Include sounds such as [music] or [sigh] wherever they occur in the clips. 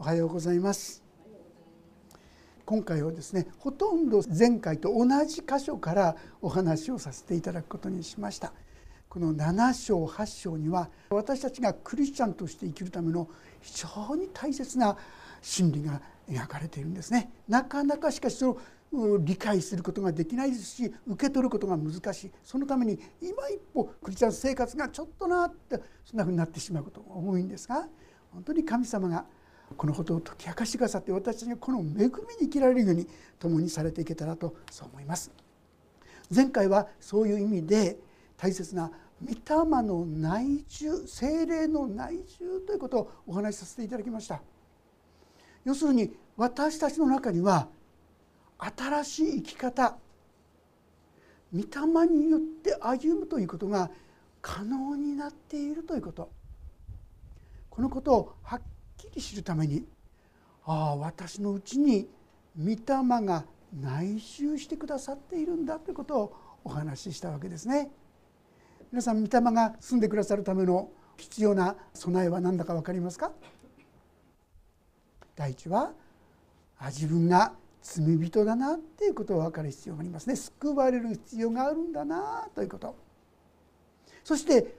おはようございます。今回はですねほとんど前回と同じ箇所からお話をさせていただくことにしました。この7章8章には私たちがクリスチャンとして生きるための非常に大切な真理が描かれているんですね。なかなかしかしその理解することができないですし受け取ることが難しい。そのために今一歩クリスチャン生活がちょっとなってそんなふうになってしまうことが多いんですが本当に神様がこのことを解き明かしてくださって私たちがこの恵みに生きられるように共にされていけたらとそう思います。前回はそういう意味で大切な御霊の内住精霊の内住ということをお話しさせていただきました。要するに私たちの中には新しい生き方御霊によって歩むということが可能になっているということ。このことをはっき知るためにああ私のうちに御霊が内住してくださっているんだということをお話ししたわけですね。皆さん御霊が住んでくださるための必要な備えは何だか分かりますか？第一はあ自分が罪人だなっていうことを分かる必要がありますね。救われる必要があるんだなということ。そして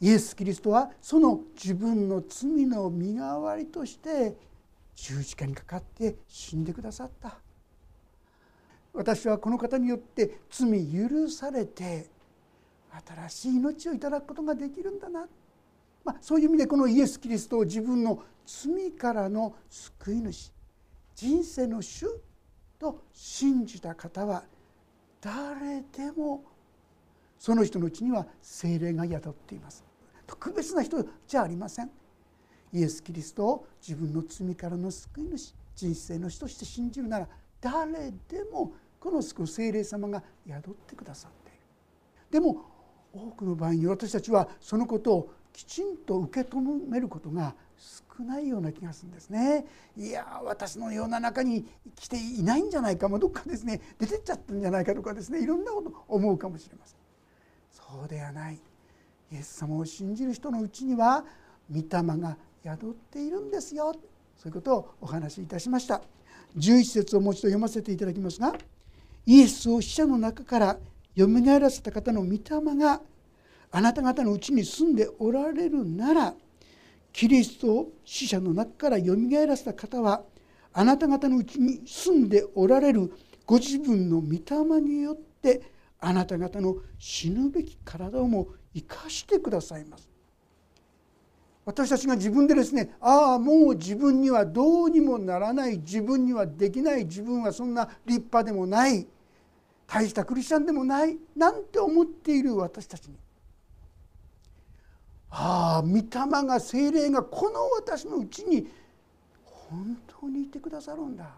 イエス・キリストはその自分の罪の身代わりとして十字架にかかって死んでくださった。私はこの方によって罪許されて新しい命をいただくことができるんだな、まあ、そういう意味でこのイエス・キリストを自分の罪からの救い主人生の主と信じた方は誰でもその人のうちには精霊が宿っています。特別な人じゃありませんイエス・キリストを自分の罪からの救い主人生の主として信じるなら誰でもこの救う精霊様が宿ってくださっているでも多くの場合に私たちはそのことをきちんと受け止めることが少ないような気がするんですね。いや私の世の中に来ていないんじゃないかもどっかですね出てっちゃったんじゃないかとかですねいろんなこと思うかもしれません。そうではないイエス様を信じる人のうちには御霊が宿っているんですよ。そういうことをお話しいたしました。11節をもう一度読ませていただきますがイエスを死者の中からよみがえらせた方の御霊があなた方のうちに住んでおられるならキリストを死者の中からよみがえらせた方はあなた方のうちに住んでおられるご自分の御霊によってあなた方の死ぬべき体をも生かしてくださいます。私たちが自分でですねああもう自分にはどうにもならない自分にはできない自分はそんな立派でもない大したクリスチャンでもないなんて思っている私たちに。ああ御霊が精霊がこの私のうちに本当にいてくださるんだ。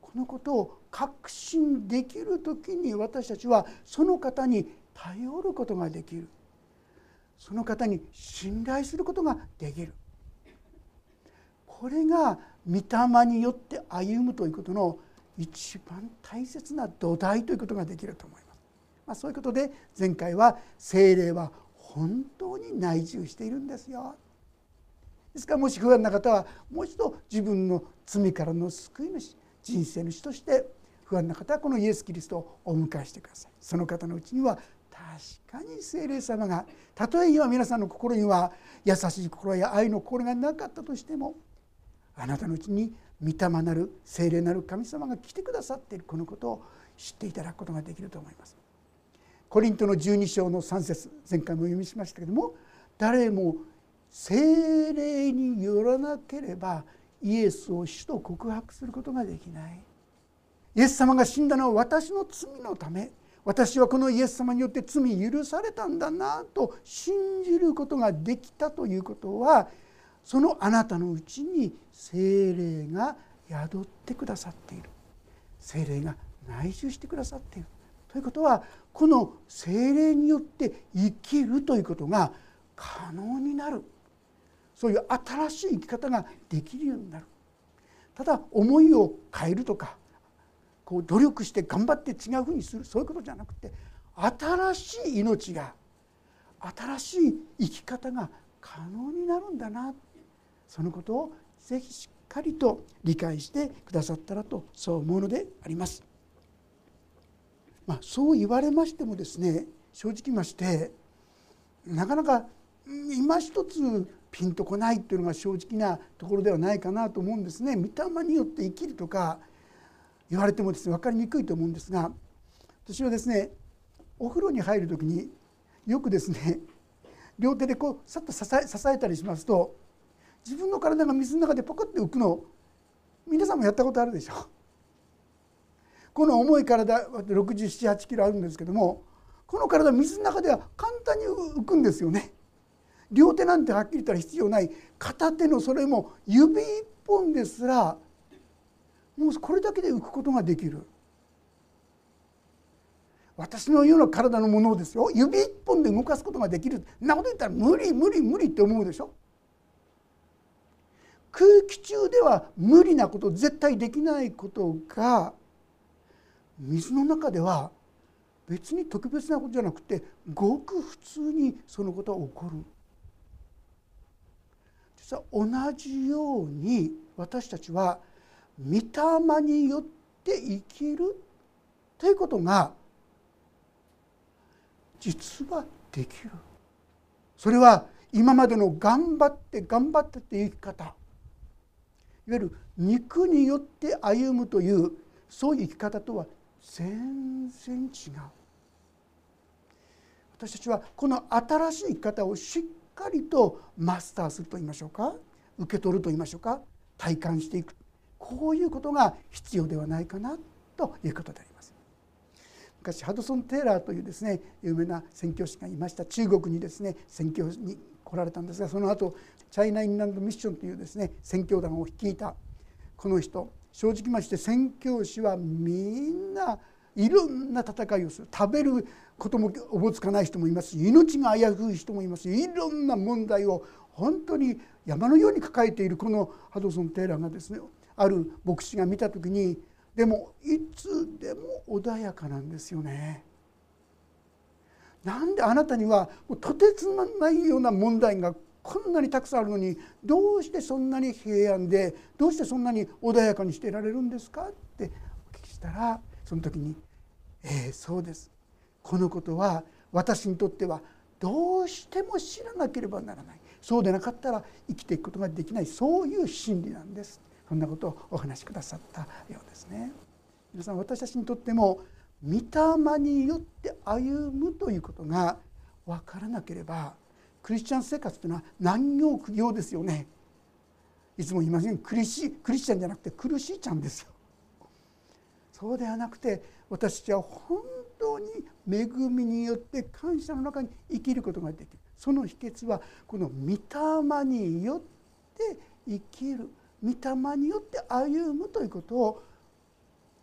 このことを確信できる時に私たちはその方に頼ることができるその方に信頼することができるこれが御霊によって歩むということの一番大切な土台ということができると思います。まあ、そういうことで前回は精霊は本当に内住しているんですよ。ですからもし不安な方はもう一度自分の罪からの救い主人生主として不安な方はこのイエス・キリストをお迎えしてくださいその方のうちには確かに聖霊様がたとえ今皆さんの心には優しい心や愛の心がなかったとしてもあなたのうちに御霊なる聖霊なる神様が来てくださっているこのことを知っていただくことができると思います。コリントの12章の3節前回も読みしましたけども誰も聖霊によらなければイエスを主と告白することができないイエス様が死んだのは私の罪のため私はこのイエス様によって罪許されたんだなと信じることができたということはそのあなたのうちに精霊が宿ってくださっている。精霊が内住してくださっている。ということはこの精霊によって生きるということが可能になる。そういう新しい生き方ができるようになる。ただ思いを変えるとかこう努力して頑張って違うふうにするそういうことじゃなくて新しい命が新しい生き方が可能になるんだなそのことをぜひしっかりと理解してくださったらとそう思うのであります。まあ、そう言われましてもですね正直ましてなかなか今一つピンとこないっていうのが正直なところではないかなと思うんですね。御霊によって生きるとか言われてもですね分かりにくいと思うんですが私はですねお風呂に入る時によくですね両手でこうさっと支え支えたりしますと自分の体が水の中でポコッて浮くの皆さんもやったことあるでしょう。この重い体678キロあるんですけどもこの体水の中では簡単に浮くんですよね。両手なんてはっきり言ったら必要ない片手のそれも指一本ですらもうこれだけで浮くことができる。私のような体のものをですよ。指一本で動かすことができる。そんなこと言ったら無理無理無理って思うでしょ。空気中では無理なこと絶対できないことが水の中では別に特別なことじゃなくてごく普通にそのことは起こる。実は同じように私たちは御霊によって生きるということが実はできる。それは今までの頑張って頑張ってって生き方。いわゆる肉によって歩むというそういう生き方とは全然違う。私たちはこの新しい生き方をしっかりとマスターすると言いましょうか。受け取ると言いましょうか。体感していく。こういうことが必要ではないかなということであります。昔ハドソン・テイラーというですね有名な宣教師がいました。中国にですね宣教に来られたんですがその後チャイナ・インランド・ミッションというですね宣教団を率いた。この人正直まして宣教師はみんないろんな戦いをする。食べることもおぼつかない人もいますし命が危うい人もいますいろんな問題を本当に山のように抱えているこのハドソン・テイラーがですねある牧師が見た時にでもいつでも穏やかなんですよね。なんであなたにはもうとてつもないような問題がこんなにたくさんあるのにどうしてそんなに平安でどうしてそんなに穏やかにしていられるんですか？ってお聞きしたらその時に「ええそうです。このことは私にとってはどうしても知らなければならない。そうでなかったら生きていくことができない。そういう真理なんです」そんなことをお話しくださったようですね。皆さん私たちにとっても御霊によって歩むということが分からなければクリスチャン生活というのは難行苦行ですよね。いつも言いませんクリシクリスチャンじゃなくて苦しいちゃんですよ。そうではなくて私たちは本当に恵みによって感謝の中に生きることができるその秘訣はこの御霊によって生きる御霊によって歩むということを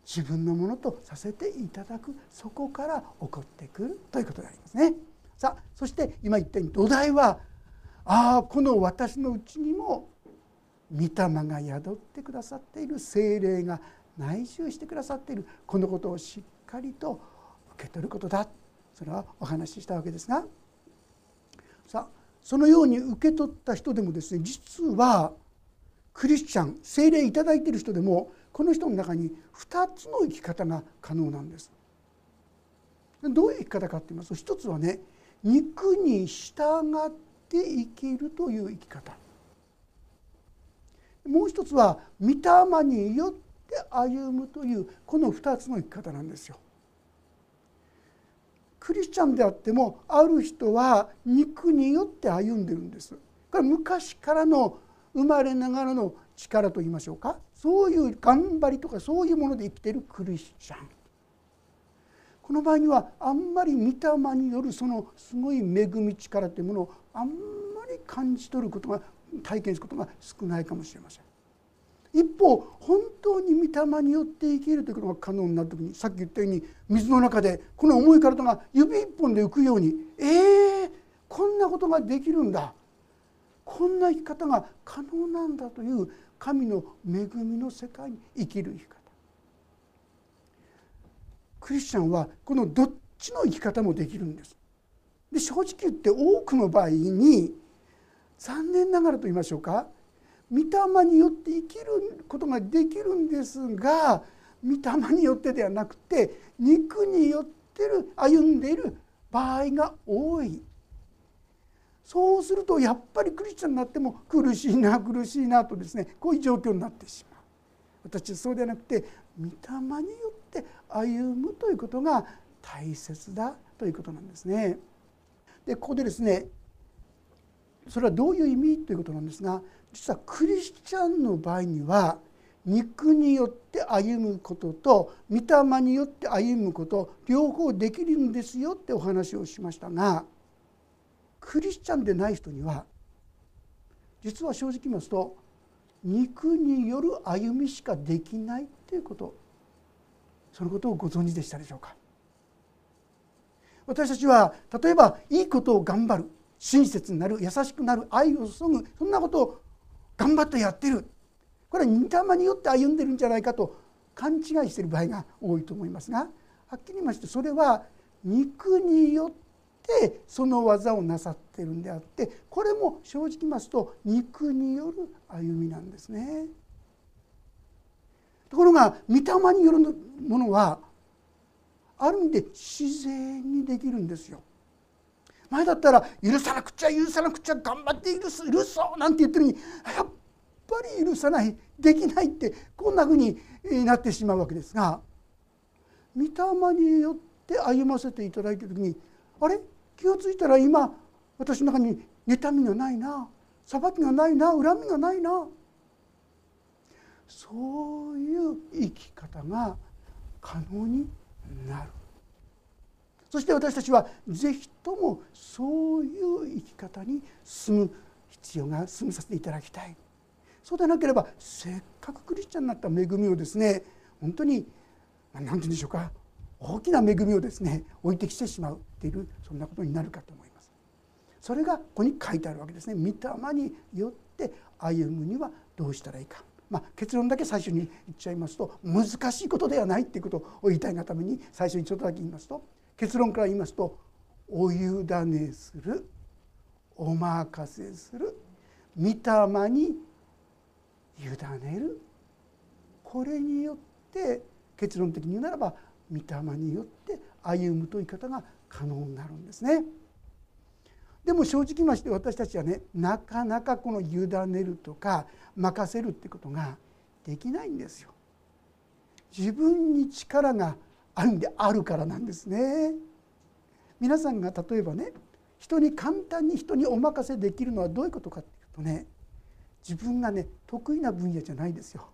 自分のものとさせていただくそこから起こってくるということでありますね。さあそして今言ったように土台はああこの私のうちにも御霊が宿ってくださっている精霊が内住してくださっている。このことをしっかりと受け取ることだ。それはお話ししたわけですが。さあそのように受け取った人でもですね実はクリスチャン精霊いただいている人でもこの人の中に2つの生き方が可能なんです。どういう生き方かって言いますと一つはね肉に従って生きるという生き方もう一つは御霊によって歩むというこの2つの生き方なんですよ。クリスチャンであってもある人は肉によって歩んでるんです。これ昔からの生まれながらの力と言いましょうかそういう頑張りとかそういうもので生きてるクリスチャン。この場合にはあんまり御霊によるそのすごい恵み力というものをあんまり感じ取ることが体験することが少ないかもしれません。一方本当に御霊によって生きるということが可能になる時にさっき言ったように水の中でこの重い体が指一本で浮くようにえー、こんなことができるんだこんな生き方が可能なんだという神の恵みの世界に生きる生き方クリスチャンはこのどっちの生き方もできるんです。で正直言って多くの場合に残念ながらと言いましょうか御霊によって生きることができるんですが御霊によってではなくて肉によってる歩んでいる場合が多いそうするとやっぱりクリスチャンになっても苦しいな苦しいなとですねこういう状況になってしまう私はそうではなくて御霊によって歩むということが大切だということなんですね。でここでですねそれはどういう意味ということなんですが実はクリスチャンの場合には肉によって歩むことと御霊によって歩むこと両方できるんですよってお話をしましたがクリスチャンでない人には実は正直言いますと肉による歩みしかできないということ。そのことをご存知でしたでしょうか？私たちは例えばいいことを頑張る。親切になる。優しくなる。愛を注ぐ。そんなことを頑張ってやってる。これは御霊によって歩んでるんじゃないかと勘違いしている場合が多いと思いますがはっきり言いましてそれは肉によってその技をなさってるんであってこれも正直言いますと肉による歩みなんですね。ところが御霊によるものはある意味で自然にできるんですよ。前だったら許さなくちゃ許さなくちゃ頑張って許す許そうなんて言ってるのにやっぱり許さないできないってこんなふうになってしまうわけですが御霊によって歩ませていただいた時にあれ？気が付いたら今私の中に妬みがないな裁きがないな恨みがないな。そういう生き方が可能になる。そして私たちは是非ともそういう生き方に進む必要が進みさせていただきたい。そうでなければせっかくクリスチャンになった恵みをですね本当に何て言うんでしょうか。大きな恵みをですね置いてきてしまうっていうそんなことになるかと思います。それがここに書いてあるわけですね。御霊によって歩むにはどうしたらいいか。まあ、結論だけ最初に言っちゃいますと難しいことではないっていうことを言いたいがために最初にちょっとだけ言いますと結論から言いますとお委ねするお任せする御霊に委ねるこれによって結論的に言うならば御霊によって歩むという方が可能になるんですね。でも正直まして私たちはねなかなかこの委ねるとか任せるってことができないんですよ。自分に力があるんであるからなんですね。皆さんが例えばね人に簡単に人にお任せできるのはどういうことかっていうとね自分がね得意な分野じゃないですよ。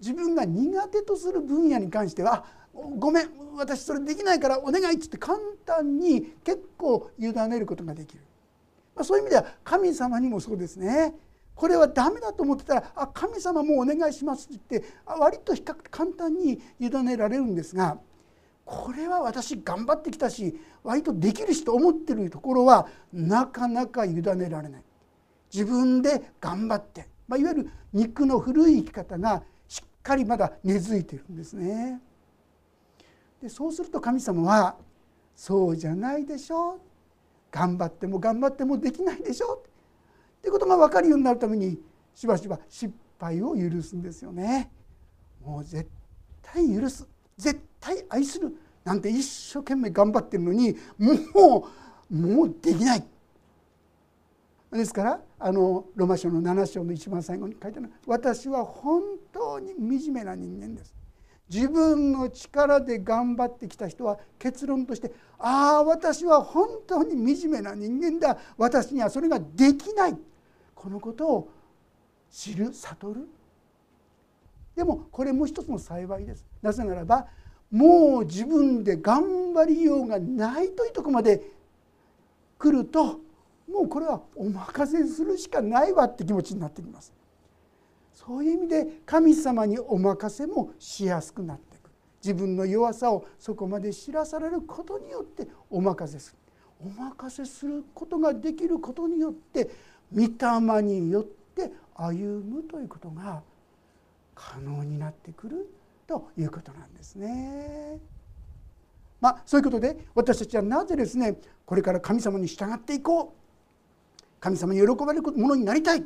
自分が苦手とする分野に関してはごめん私それできないからお願いっつって簡単に結構委ねることができる、まあ、そういう意味では神様にもそうですね。これはダメだと思ってたら「あ神様もうお願いします」って言って割と比較的簡単に委ねられるんですがこれは私頑張ってきたし割とできるしと思ってるところはなかなか委ねられない。自分で頑張って、まあ、いわゆる肉の古い生き方がかりまだ根付いてるんですね。でそうすると神様は「そうじゃないでしょ」頑張っても頑張ってもできないでしょ。ってことが分かるようになるためにしばしば失敗を許すんですよね。もう絶対許す。絶対愛する。なんて一生懸命頑張ってるのにもうもうできない。ですからあのロマ書の7章の一番最後に書いてある「私は本当に惨めな人間です」自分の力で頑張ってきた人は結論として「ああ私は本当に惨めな人間だ。私にはそれができない」このことを知る悟る。でもこれも一つの幸いです。なぜならばもう自分で頑張りようがないというとこまで来るともうこれはお任せするしかないわって気持ちになってきます。そういう意味で神様にお任せもしやすくなってく。る自分の弱さをそこまで知らされることによってお任せする。お任せすることができることによって御霊によって歩むということが可能になってくるということなんですね。まあ、そういうことで私たちはなぜですねこれから神様に従っていこう神様に喜ばれるものになりたい。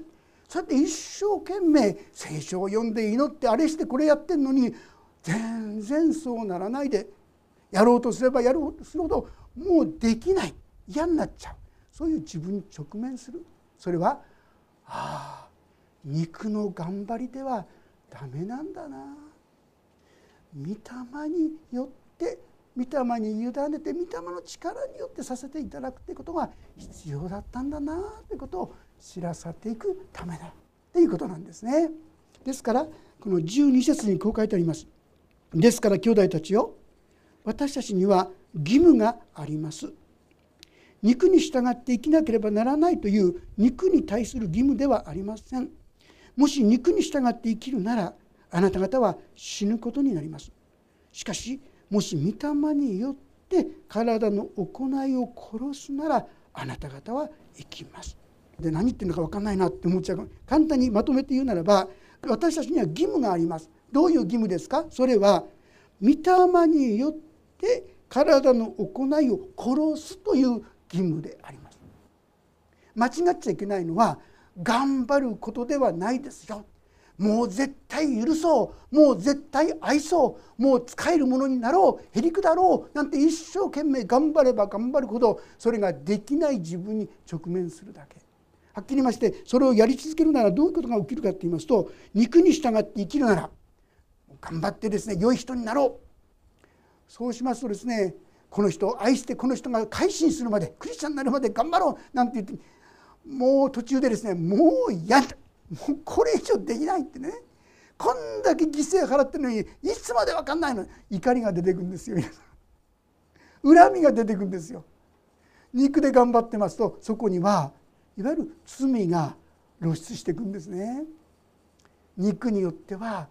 そうやって一生懸命聖書を読んで祈ってあれしてこれやってんのに全然そうならないでやろうとすればやろうとするほどもうできない。嫌になっちゃう。そういう自分に直面する。それはああ肉の頑張りではダメなんだな。御霊によって御霊に委ねて御霊の力によってさせていただくということが必要だったんだなということを知らさていくためだということなんですね。ですからこの12節にこう書いてあります。ですから兄弟たちよ私たちには義務があります。肉に従って生きなければならないという肉に対する義務ではありません。もし肉に従って生きるならあなた方は死ぬことになります。しかしもし御霊によって体の行いを殺すならあなた方は生きます。で何言ってるのか分かんないなって思っちゃう簡単にまとめて言うならば私たちには義務があります。どういう義務ですか？それは御霊によって体の行いを殺すという義務であります。間違っちゃいけないのは頑張ることではないですよ。もう絶対許そう。もう絶対愛そう。もう使えるものになろう。へりくだろう。なんて一生懸命頑張れば頑張るほどそれができない自分に直面するだけ。はっきり言いましてそれをやり続けるならどういうことが起きるかって言いますと肉に従って生きるなら頑張ってですね良い人になろう。そうしますとですねこの人を愛してこの人が改心するまでクリスチャンになるまで頑張ろう。なんて言ってもう途中でですねもう嫌だ。もうこれ以上できないってね。こんだけ犠牲払ってるのにいつまで分かんないの。怒りが出てくるんですよ皆さん。恨みが出てくるんですよ。肉で頑張ってますとそこにはいわゆる罪が露出していくんですね。肉によっては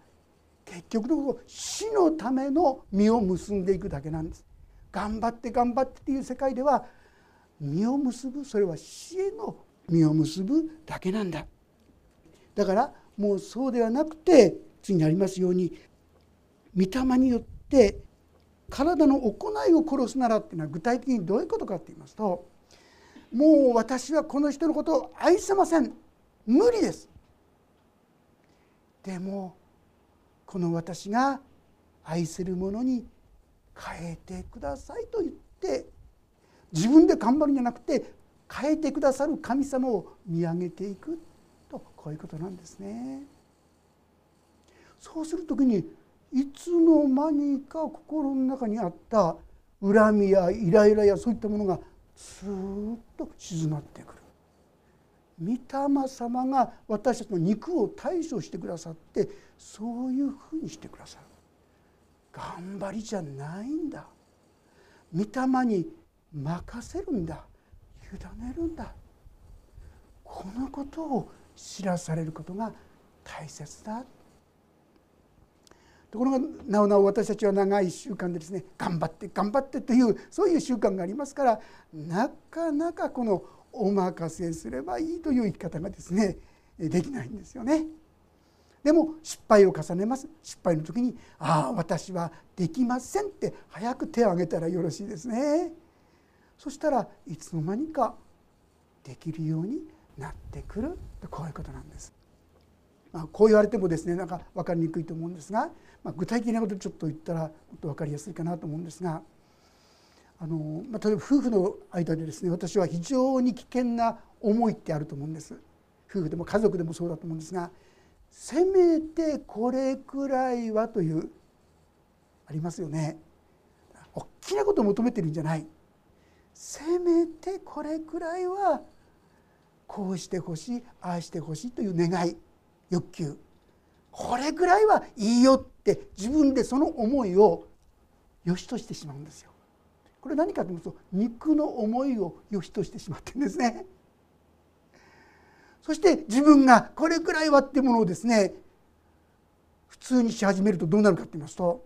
結局のところ死のための実を結んでいくだけなんです。頑張って頑張ってっていう世界では実を結ぶそれは死への実を結ぶだけなんだ。だからもうそうではなくて次にありますように御霊によって体の行いを殺すならっていうのは具体的にどういうことかって言いますともう私はこの人のことを愛せません。無理です。でもこの私が愛する者に変えてくださいと言って自分で頑張るんじゃなくて変えてくださる神様を見上げていく。こういうことなんですね。そうする時にいつの間にか心の中にあった恨みやイライラやそういったものがスーッと静まってくる。御霊様が私たちの肉を対処してくださってそういうふうにしてくださる頑張りじゃないんだ御霊に任せるんだ委ねるんだこのことを知らされることが大切だところがなおなお私たちは長い習慣でですね頑張って頑張ってというそういう習慣がありますからなかなかこのお任せすればいいという生き方がですねできないんですよね。でも失敗を重ねます失敗の時に「ああ私はできません」って早く手を挙げたらよろしいですね。そしたらいつの間にかできるようになってくるとこういうことなんです。まあ、こう言われてもですねなんか分かりにくいと思うんですが、まあ、具体的なことちょっと言ったらもっと分かりやすいかなと思うんですがあの、まあ、例えば夫婦の間でですね私は非常に危険な思いってあると思うんです。夫婦でも家族でもそうだと思うんですがせめてこれくらいはというありますよね。大きなことを求めてるんじゃないせめてこれくらいはこうしてほしいああしてほしいという願い欲求これくらいはいいよって自分でその思いを良しとしてしまうんですよ。これ何かというと肉の思いを良しとしてしまってんですね。そして自分がこれくらいはってものをですね普通にし始めるとどうなるかと言いますと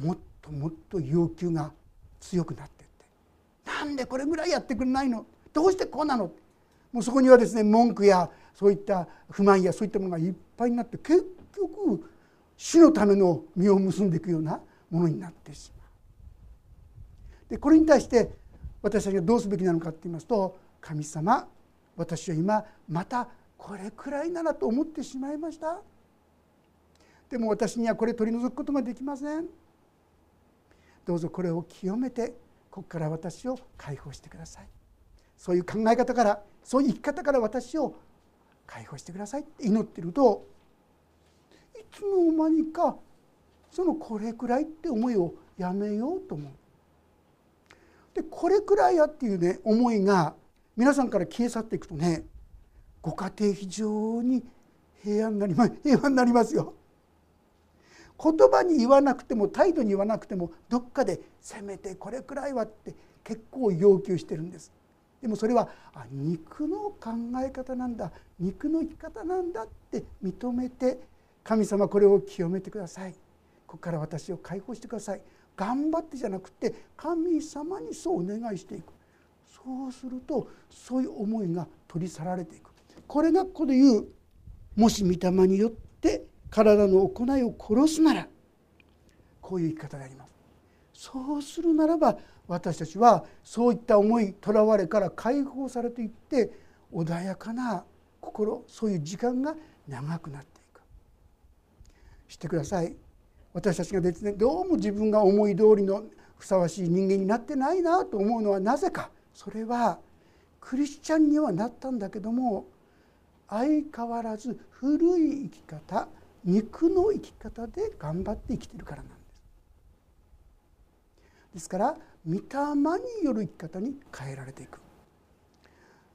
もっともっと要求が強くなってなんでこれぐらいやってくれないの？どうしてこうなの？もうそこにはですね文句やそういった不満やそういったものがいっぱいになって結局死のための実を結んでいくようなものになってしまう。でこれに対して私たちがどうすべきなのかって言いますと神様私は今またこれくらいならと思ってしまいました。でも私にはこれ取り除くことができません。どうぞこれを清めてここから私を解放してください。そういう考え方からそういう生き方から私を解放してくださいって祈ってるといつの間にかそのこれくらいって思いをやめようと思う。でこれくらいやっていうね思いが皆さんから消え去っていくとねご家庭非常に平安になり [laughs] 平和になりますよ。言葉に言わなくても態度に言わなくてもどっかでせめてこれくらいはって結構要求してるんです。でもそれはあ肉の考え方なんだ。肉の生き方なんだって認めて神様これを清めてください。ここから私を解放してください。頑張ってじゃなくて神様にそうお願いしていく。そうするとそういう思いが取り去られていく。これがここで言うもし御霊によって体の行いを殺すならこういう生き方であります。そうするならば私たちはそういった思いとらわれから解放されていって穏やかな心そういう時間が長くなっていく。してください。私たちがですねどうも自分が思い通りのふさわしい人間になってないなと思うのはなぜか。それはクリスチャンにはなったんだけども相変わらず古い生き方肉の生き方で頑張って生きてるからなんです。ですから御霊による生き方に変えられていく。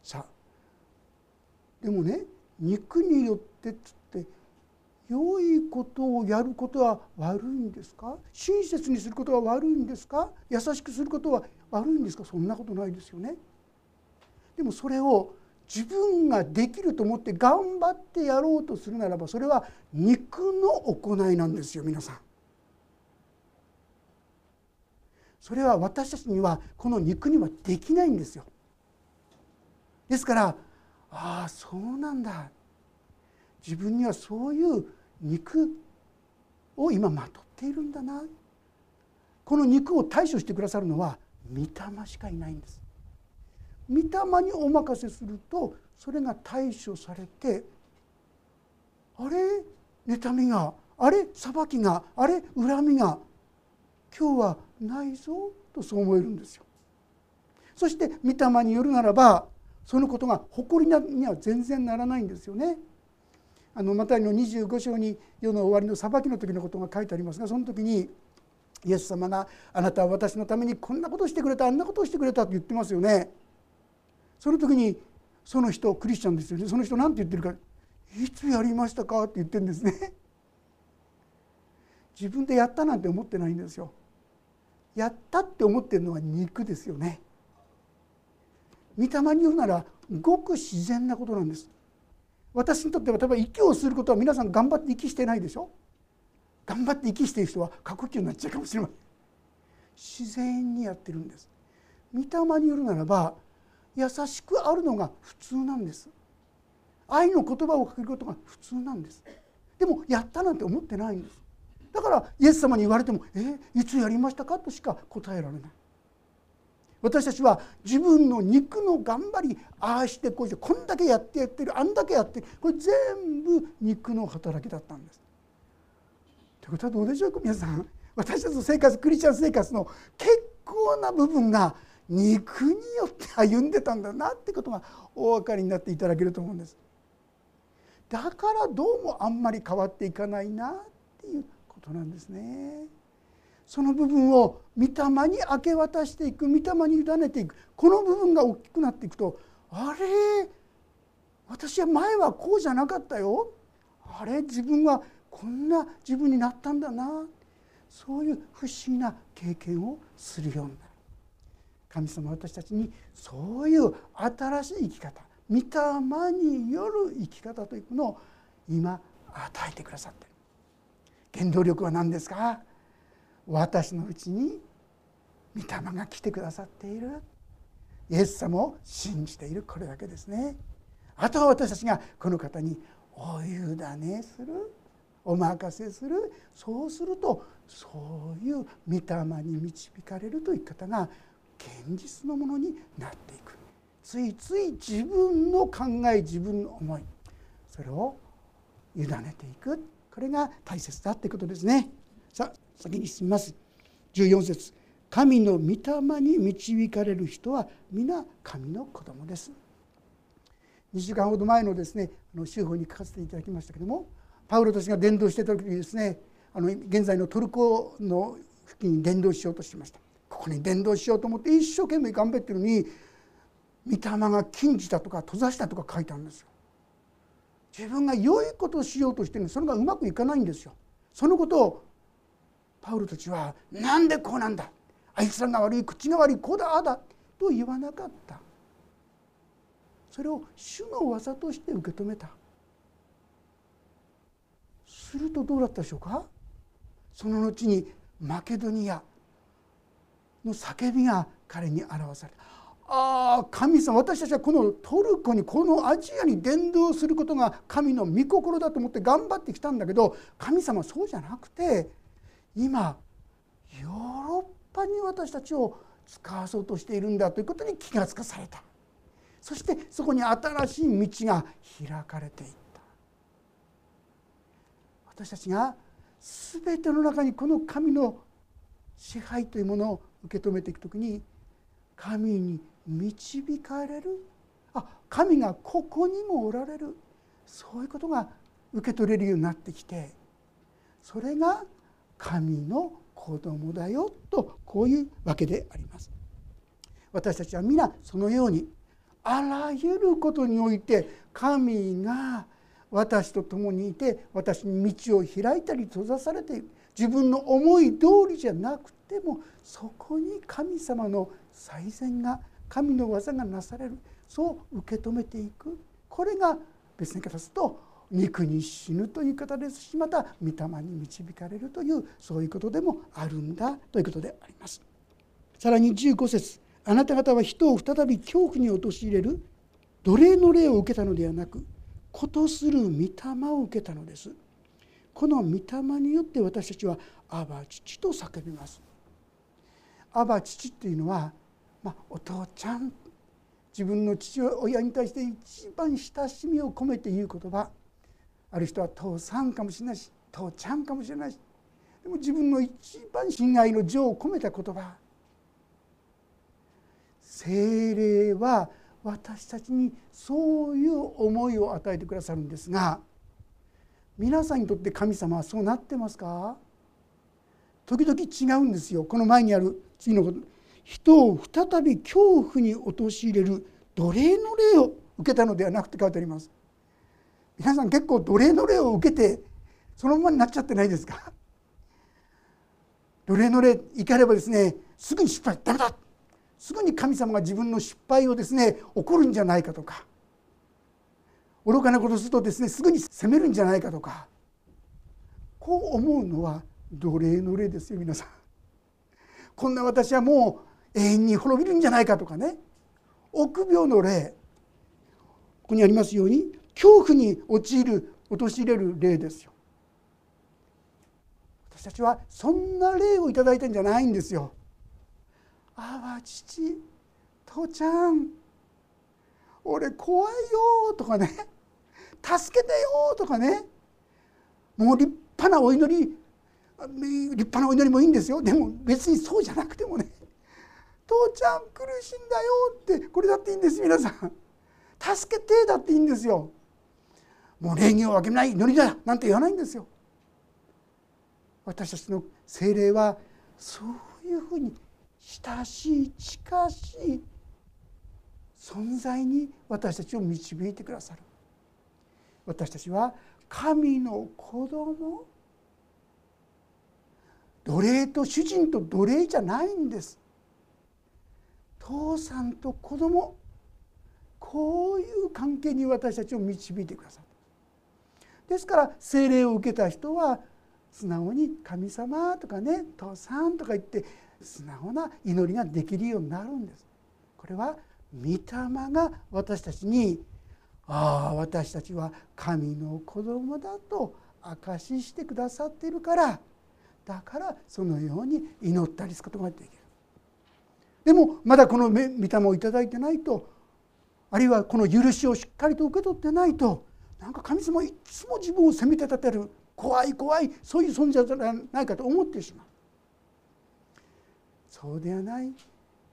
さあでもね肉によってっつって良いことをやることは悪いんですか？親切にすることは悪いんですか？優しくすることは悪いんですか？そんなことないですよね。でもそれを自分ができると思って頑張ってやろうとするならばそれは肉の行いなんですよ皆さん。それは私たちにはこの肉にはできないんですよ。ですからああそうなんだ。自分にはそういう肉を今まとっているんだな。この肉を対処してくださるのは御霊しかいないんです。御霊にお任せするとそれが対処されてあれ？妬みがあれ？裁きがあれ？恨みが今日はないぞとそう思えるんですよ。そして御霊によるならばそのことが誇りには全然ならないんですよね。あのマタイの25章に世の終わりの裁きの時のことが書いてありますがその時にイエス様が「あなたは私のためにこんなことをしてくれたあんなことをしてくれた」と言ってますよね。その時にその人クリスチャンですよねその人何て言ってるか「いつやりましたか?」って言ってるんですね。自分でやったなんて思ってないんですよ。やったって思ってるのは肉ですよね。御霊に言うならごく自然なことなんです。私にとっては例えば息をすることは皆さん頑張って息してないでしょ？頑張って息している人は過呼吸になっちゃうかもしれません。自然にやってるんです。御霊によるならば優しくあるのが普通なんです。愛の言葉をかけることが普通なんです。でもやったなんて思ってないんです。だからイエス様に言われても「えいつやりましたか?」としか答えられない私たちは自分の肉の頑張りああしてこうしてこんだけやってやってるあんだけやってるこれ全部肉の働きだったんです。ということはどうでしょうか皆さん私たちの生活クリスチャン生活の結構な部分が肉によって歩んでたんだなってことがお分かりになっていただけると思うんです。だからどうもあんまり変わっていかないなっていうことなんですね。その部分を御霊に明け渡していく御霊に委ねていく。この部分が大きくなっていくとあれ？私は前はこうじゃなかったよ。あれ？自分はこんな自分になったんだな。そういう不思議な経験をするようになる。神様私たちにそういう新しい生き方御霊による生き方というのを今与えてくださってる。原動力は何ですか？私のうちに御霊が来てくださっている。イエス様を信じているこれだけですね。あとは私たちがこの方にお委ねする。お任せする。そうするとそういう御霊に導かれるという方が現実のものになっていく。ついつい自分の考え自分の思いそれを委ねていく。これが大切だということですね。さあ先に進みます。14節。神の御霊に導かれる人は皆神の子供です。2週間ほど前のですねあの週報に書かせていただきましたけどもパウロたちが伝道していた時にですねあの現在のトルコの付近に伝道しようとしてました。ここに伝道しようと思って一生懸命頑張ってるのに御霊が禁じたとか閉ざしたとか書いてあるんですよ。自分が良いことをしようとしてるそれがうまくいかないんですよ。そのことをパウロたちは「なんでこうなんだ？あいつらが悪い口が悪いこうだあだ」と言わなかった。それを主の技として受け止めた。するとどうだったでしょうか？その後にマケドニアの叫びが彼に表された。ああ神様私たちはこのトルコにこのアジアに伝道することが神の御心だと思って頑張ってきたんだけど神様はそうじゃなくて今ヨーロッパに私たちを使わそうとしているんだということに気が付かされた。そしてそこに新しい道が開かれていった。私たちが全ての中にこの神の支配というものを受け止めていく時に神に導かれる。あ神がここにもおられる。そういうことが受け取れるようになってきてそれが神の子供だよとこういうわけであります。私たちは皆そのようにあらゆることにおいて神が私と共にいて私に道を開いたり閉ざされている。自分の思い通りじゃなくてもそこに神様の最善が神の技がなされるそう受け止めていくこれが別に言い方すると肉に死ぬという方ですしまた御霊に導かれるというそういうことでもあるんだということであります。さらに15節あなた方は人を再び恐怖に陥れる奴隷の霊を受けたのではなくことする御霊を受けたのです。この御霊によって私たちは「アバ父」と叫びます。アバ父っていうのは、まあ、お父ちゃん自分の父親に対して一番親しみを込めて言う言葉ある人は父さんかもしれないし父ちゃんかもしれないしでも自分の一番親愛の情を込めた言葉。精霊は私たちにそういう思いを与えてくださるんですが皆さんにとって神様はそうなってますか？時々違うんですよ。この前にある次のこと。人を再び恐怖に陥れる奴隷の霊を受けたのではなくて書いてあります。皆さん結構奴隷の霊を受けてそのままになっちゃってないですか？[laughs] 奴隷の霊怒ればですねすぐに失敗ダメだ。すぐに神様が自分の失敗をですね怒るんじゃないかとか。愚かなことするとですねすぐに責めるんじゃないかとか。こう思うのは奴隷の霊ですよ皆さん。こんな私はもう永遠に滅びるんじゃないかとかね。臆病の霊。ここにありますように恐怖に陥る陥れる霊ですよ。私たちはそんな霊を頂いてんじゃないんですよ。ああ父父ちゃん。俺怖いよとかね。助けてよとかね。もう立派なお祈り立派なお祈りもいいんですよ。でも別にそうじゃなくてもね。父ちゃん苦しいんだよってこれだっていいんです皆さん。助けてだっていいんですよ。もう礼儀を分けない祈りだ。なんて言わないんですよ。私たちの精霊はそういうふうに親しい近しい存在に私たちを導いてくださる。私たちは神の子供。奴隷と主人と奴隷じゃないんです。父さんと子供こういう関係に私たちを導いてくださるですから聖霊を受けた人は素直に「神様」とかね「父さん」とか言って素直な祈りができるようになるんです。これは御霊が私たちにああ私たちは神の子供だと証ししてくださっているからだからそのように祈ったりすることができる。でもまだこの御霊を頂いてないとあるいはこの許しをしっかりと受け取ってないとなんか神様いつも自分を責めて立てる怖い怖いそういう存在じゃないかと思ってしまう。そうではない。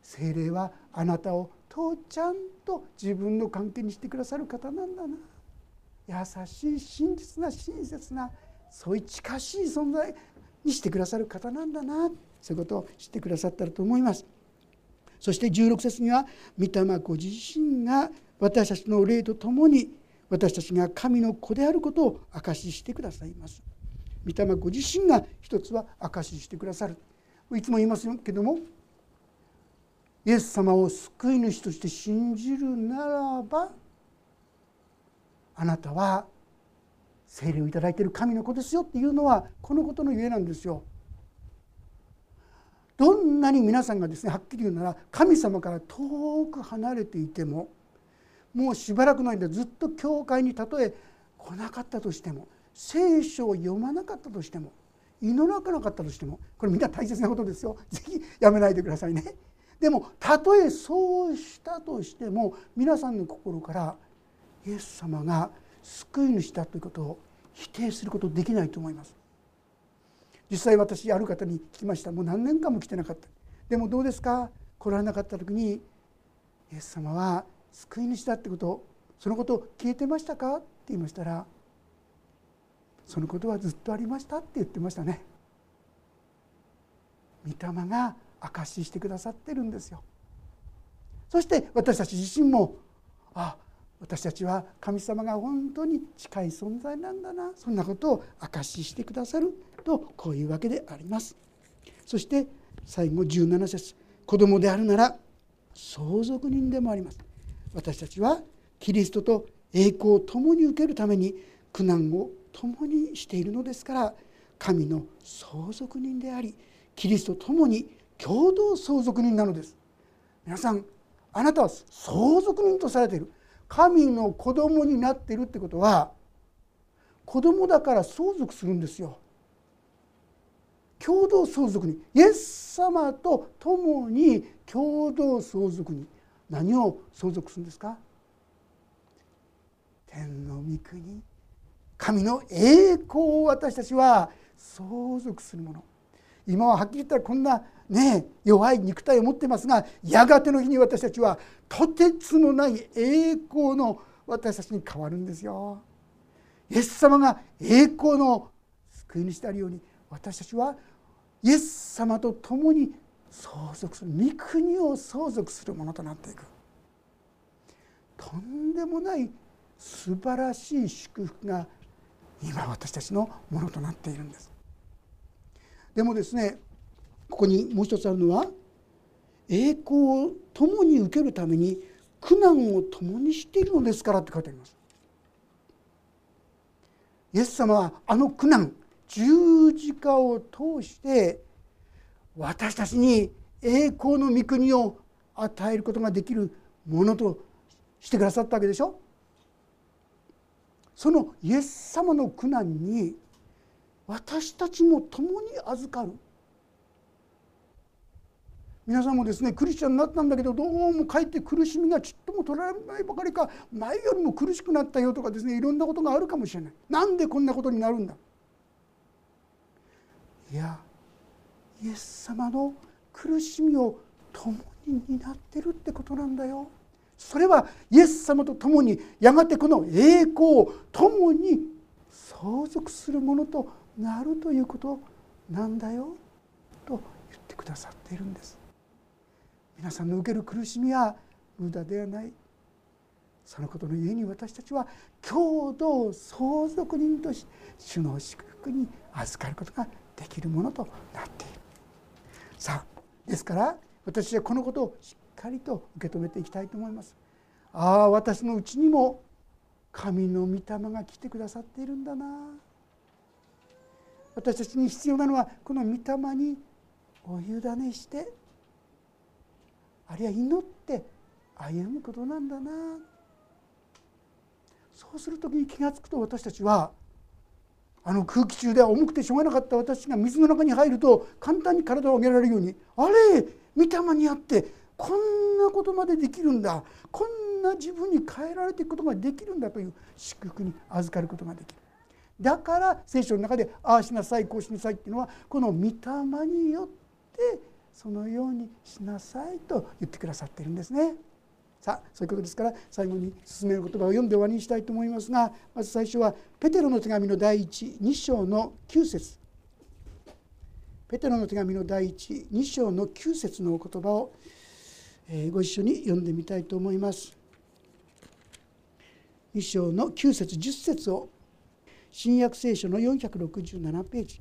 精霊はあなたをとちゃんと自分の関係にしてくださる方なんだな。優しい真実な親切なそういう近しい存在にしてくださる方なんだな。そういうことを知ってくださったらと思います。そして16節には御霊ご自身が私たちの霊とともに私たちが神の子であることを証ししてくださいます。御霊ご自身が一つは証ししてくださるいつも言いますけどもイエス様を救い主として信じるならばあなたは聖霊をいただいている神の子ですよっていうのはこのことのゆえなんですよ。どんなに皆さんがですねはっきり言うなら神様から遠く離れていてももうしばらくの間ずっと教会にたとえ来なかったとしても聖書を読まなかったとしても祈らなかったとしてもこれみんな大切なことですよ。是非やめないでくださいね。でもたとえそうしたとしても皆さんの心からイエス様が救い主だということを否定することできないと思います。実際私ある方に聞きました。もう何年間も来てなかった。でもどうですか？来られなかった時にイエス様は救い主だってことそのことを聞いてましたか？って言いましたらそのことはずっとありましたって言ってましたね。御霊が証ししてくださってるんですよ。そして私たち自身もあ私たちは神様が本当に近い存在なんだな。そんなことを証ししてくださる。とこういうわけであります。そして最後17節。子供であるなら相続人でもあります。私たちはキリストと栄光を共に受けるために苦難を共にしているのですから神の相続人でありキリストと共に共同相続人なのです。皆さんあなたは相続人とされている。神の子供になっているってことは子供だから相続するんですよ。共同相続にイエス様と共に共同相続に。何を相続するんですか？天の御国神の栄光を私たちは相続するもの。今ははっきり言ったらこんなね弱い肉体を持ってますがやがての日に私たちはとてつもない栄光の私たちに変わるんですよ。イエス様が栄光の救い主であるように私たちはイエス様と共に相続する御国を相続するものとなっていくとんでもない素晴らしい祝福が今私たちのものとなっているんですでもですねここにもう一つあるのは栄光を共に受けるために苦難を共にしているのですからって書いてあります。イエス様はあの苦難十字架を通して私たちに栄光の御国を与えることができるものとしてくださったわけでしょ？そのイエス様の苦難に私たちも共に預かる。皆さんもですねクリスチャンになったんだけどどうもかえって苦しみがちっとも取られないばかりか前よりも苦しくなったよとかですねいろんなことがあるかもしれない。なんでこんなことになるんだ？いやイエス様の苦しみを共に担ってるってことなんだよ。それはイエス様と共にやがてこの栄光を共に相続するものとなるということなんだよ。と言ってくださっているんです。皆さんの受ける苦しみは無駄ではない。そのことのゆえに私たちは共同相続人として主の祝福に預かることができるものとなっている。さあですから私はこのことをしっかりと受け止めていきたいと思います。ああ私のうちにも神の御霊が来てくださっているんだな。私たちに必要なのはこの御霊にお委ねしてあるいは祈って歩むことなんだな。そうする時に気が付くと私たちはあの空気中では重くてしょうがなかった私が水の中に入ると簡単に体を上げられるようにあれ御霊にあってこんなことまでできるんだ。こんな自分に変えられていくことができるんだ。という祝福に預かることができる。だから聖書の中でああしなさいこうしなさいっていうのはこの御霊によってそのようにしなさいと言ってくださっているんですね。さあそういうことですから最後に進める言葉を読んで終わりにしたいと思いますがまず最初はペテロの手紙の第12章の9節ペテロの手紙の第12章の9節のお言葉をご一緒に読んでみたいと思います。2章の9節10節を新約聖書の467ページ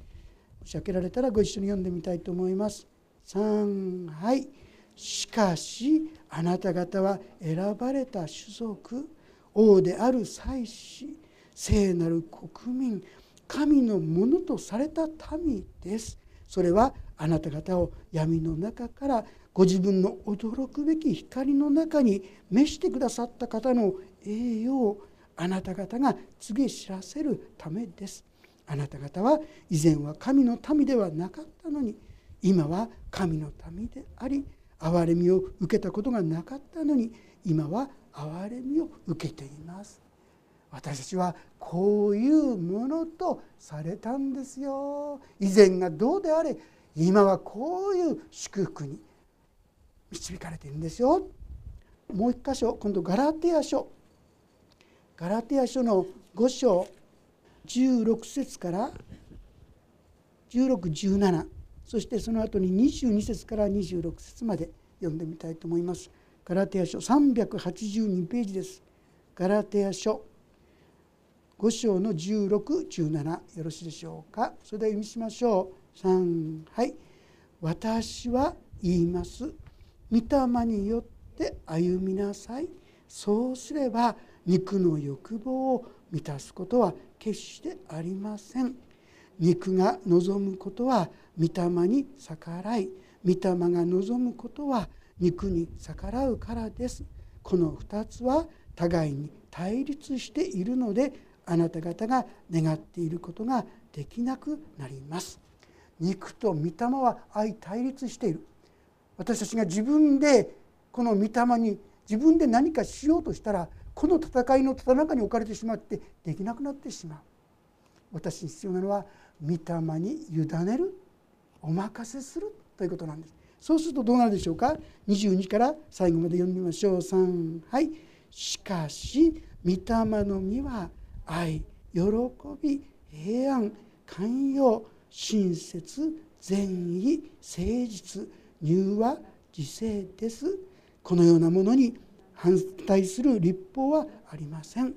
もし開けられたらご一緒に読んでみたいと思います。3はいしかしあなた方は選ばれた種族王である祭司聖なる国民神のものとされた民です。それはあなた方を闇の中からご自分の驚くべき光の中に召してくださった方の栄誉をあなた方が告げ知らせるためです。あなた方は以前は神の民ではなかったのに今は神の民であり憐れみを受けたことがなかったのに今は憐れみを受けています。私たちはこういうものとされたんですよ。以前がどうであれ今はこういう祝福に導かれているんですよ。もう一箇所今度ガラテヤ書。ガラテヤ書の5章16節から1617そしてその後に22節から26節まで読んでみたいと思います。ガラテヤ書382ページです。ガラテヤ書5章の1617よろしいでしょうか？それでは読みしましょう。3はい私は言います。御霊によって歩みなさい。そうすれば肉の欲望を満たすことは決してありません。肉が望むことは御霊に逆らい御霊が望むことは肉に逆らうからです。この2つは互いに対立しているのであなた方が願っていることができなくなります。肉と御霊は相対立している。私たちが自分でこの御霊に自分で何かしようとしたらこの戦いのた中に置かれてしまってできなくなってしまう。私に必要なのは御霊に委ねるお任せするということなんです。そうするとどうなるでしょうか？22から最後まで読みましょう。3はい。しかし御霊の実は愛喜び平安寛容親切善意誠実柔和自制です。このようなものに反対する立法はありません。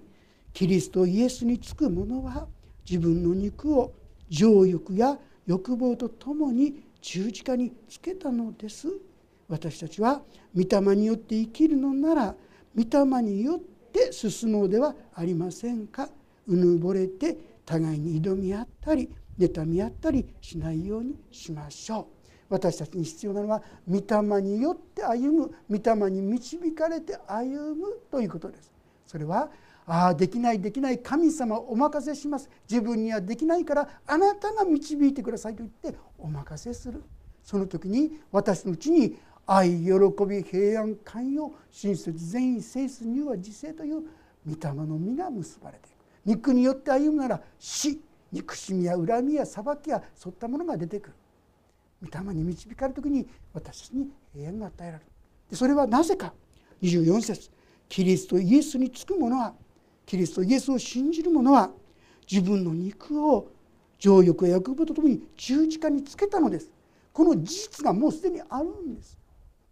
キリストイエスにつく者は自分の肉を情欲や欲望とともに十字架につけたのです。私たちは御霊によって生きるのなら御霊によって進もうではありませんか。うぬぼれて互いに挑み合ったり妬み合ったりしないようにしましょう。私たちに必要なのは御霊によって歩む御霊に導かれて歩むということです。それはああできないできない。神様お任せします。自分にはできないからあなたが導いてくださいと言ってお任せする。その時に私のうちに愛喜び平安寛容親切善意誠実には自制という御霊の実が結ばれていく。肉によって歩むなら死。憎しみや恨みや裁きやそういったものが出てくる。御霊に導かれる時に私に平安が与えられる。でそれはなぜか。24節。キリストイエスにつく者はキリストイエスを信じる者は自分の肉を情欲や欲望とともに十字架につけたのです。この事実がもうすでにあるんです。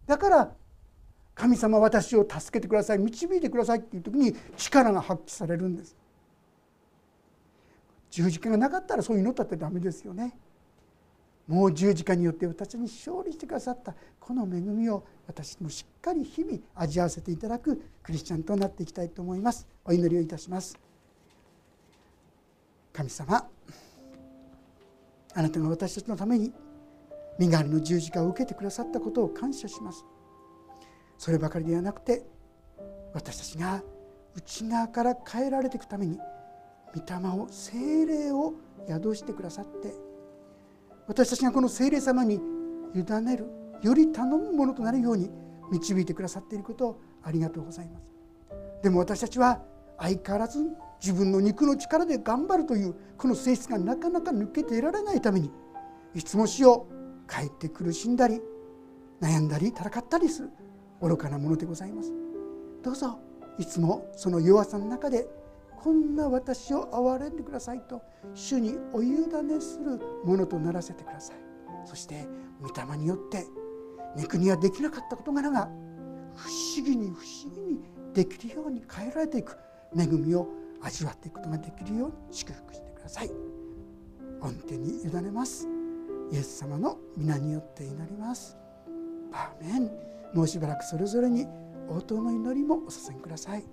だから神様私を助けてください導いてくださいっていう時に力が発揮されるんです。十字架がなかったらそう祈ったってダメですよね。もう十字架によって私に勝利してくださったこの恵みを私もしっかり日々味わわせていただくクリスチャンとなっていきたいと思います。お祈りをいたします。神様あなたが私たちのために身代わりの十字架を受けてくださったことを感謝します。そればかりではなくて私たちが内側から変えられていくために御霊を精霊を宿してくださって私たちがこの聖霊様に委ねるより頼むものとなるように導いてくださっていることをありがとうございます。でも私たちは相変わらず自分の肉の力で頑張るというこの性質がなかなか抜けていられないためにいつも死を帰って苦しんだり悩んだり戦ったりする愚かなものでございます。どうぞいつもその弱さの中でこんな私を憐れんでくださいと主にお委ねするものとならせてください。そして御霊によって肉にはできなかった事柄が不思議に不思議にできるように変えられていく恵みを味わっていくことができるように祝福してください。御手に委ねます。イエス様の皆によって祈ります。アーメン。もうしばらくそれぞれに応答の祈りもお捧げください。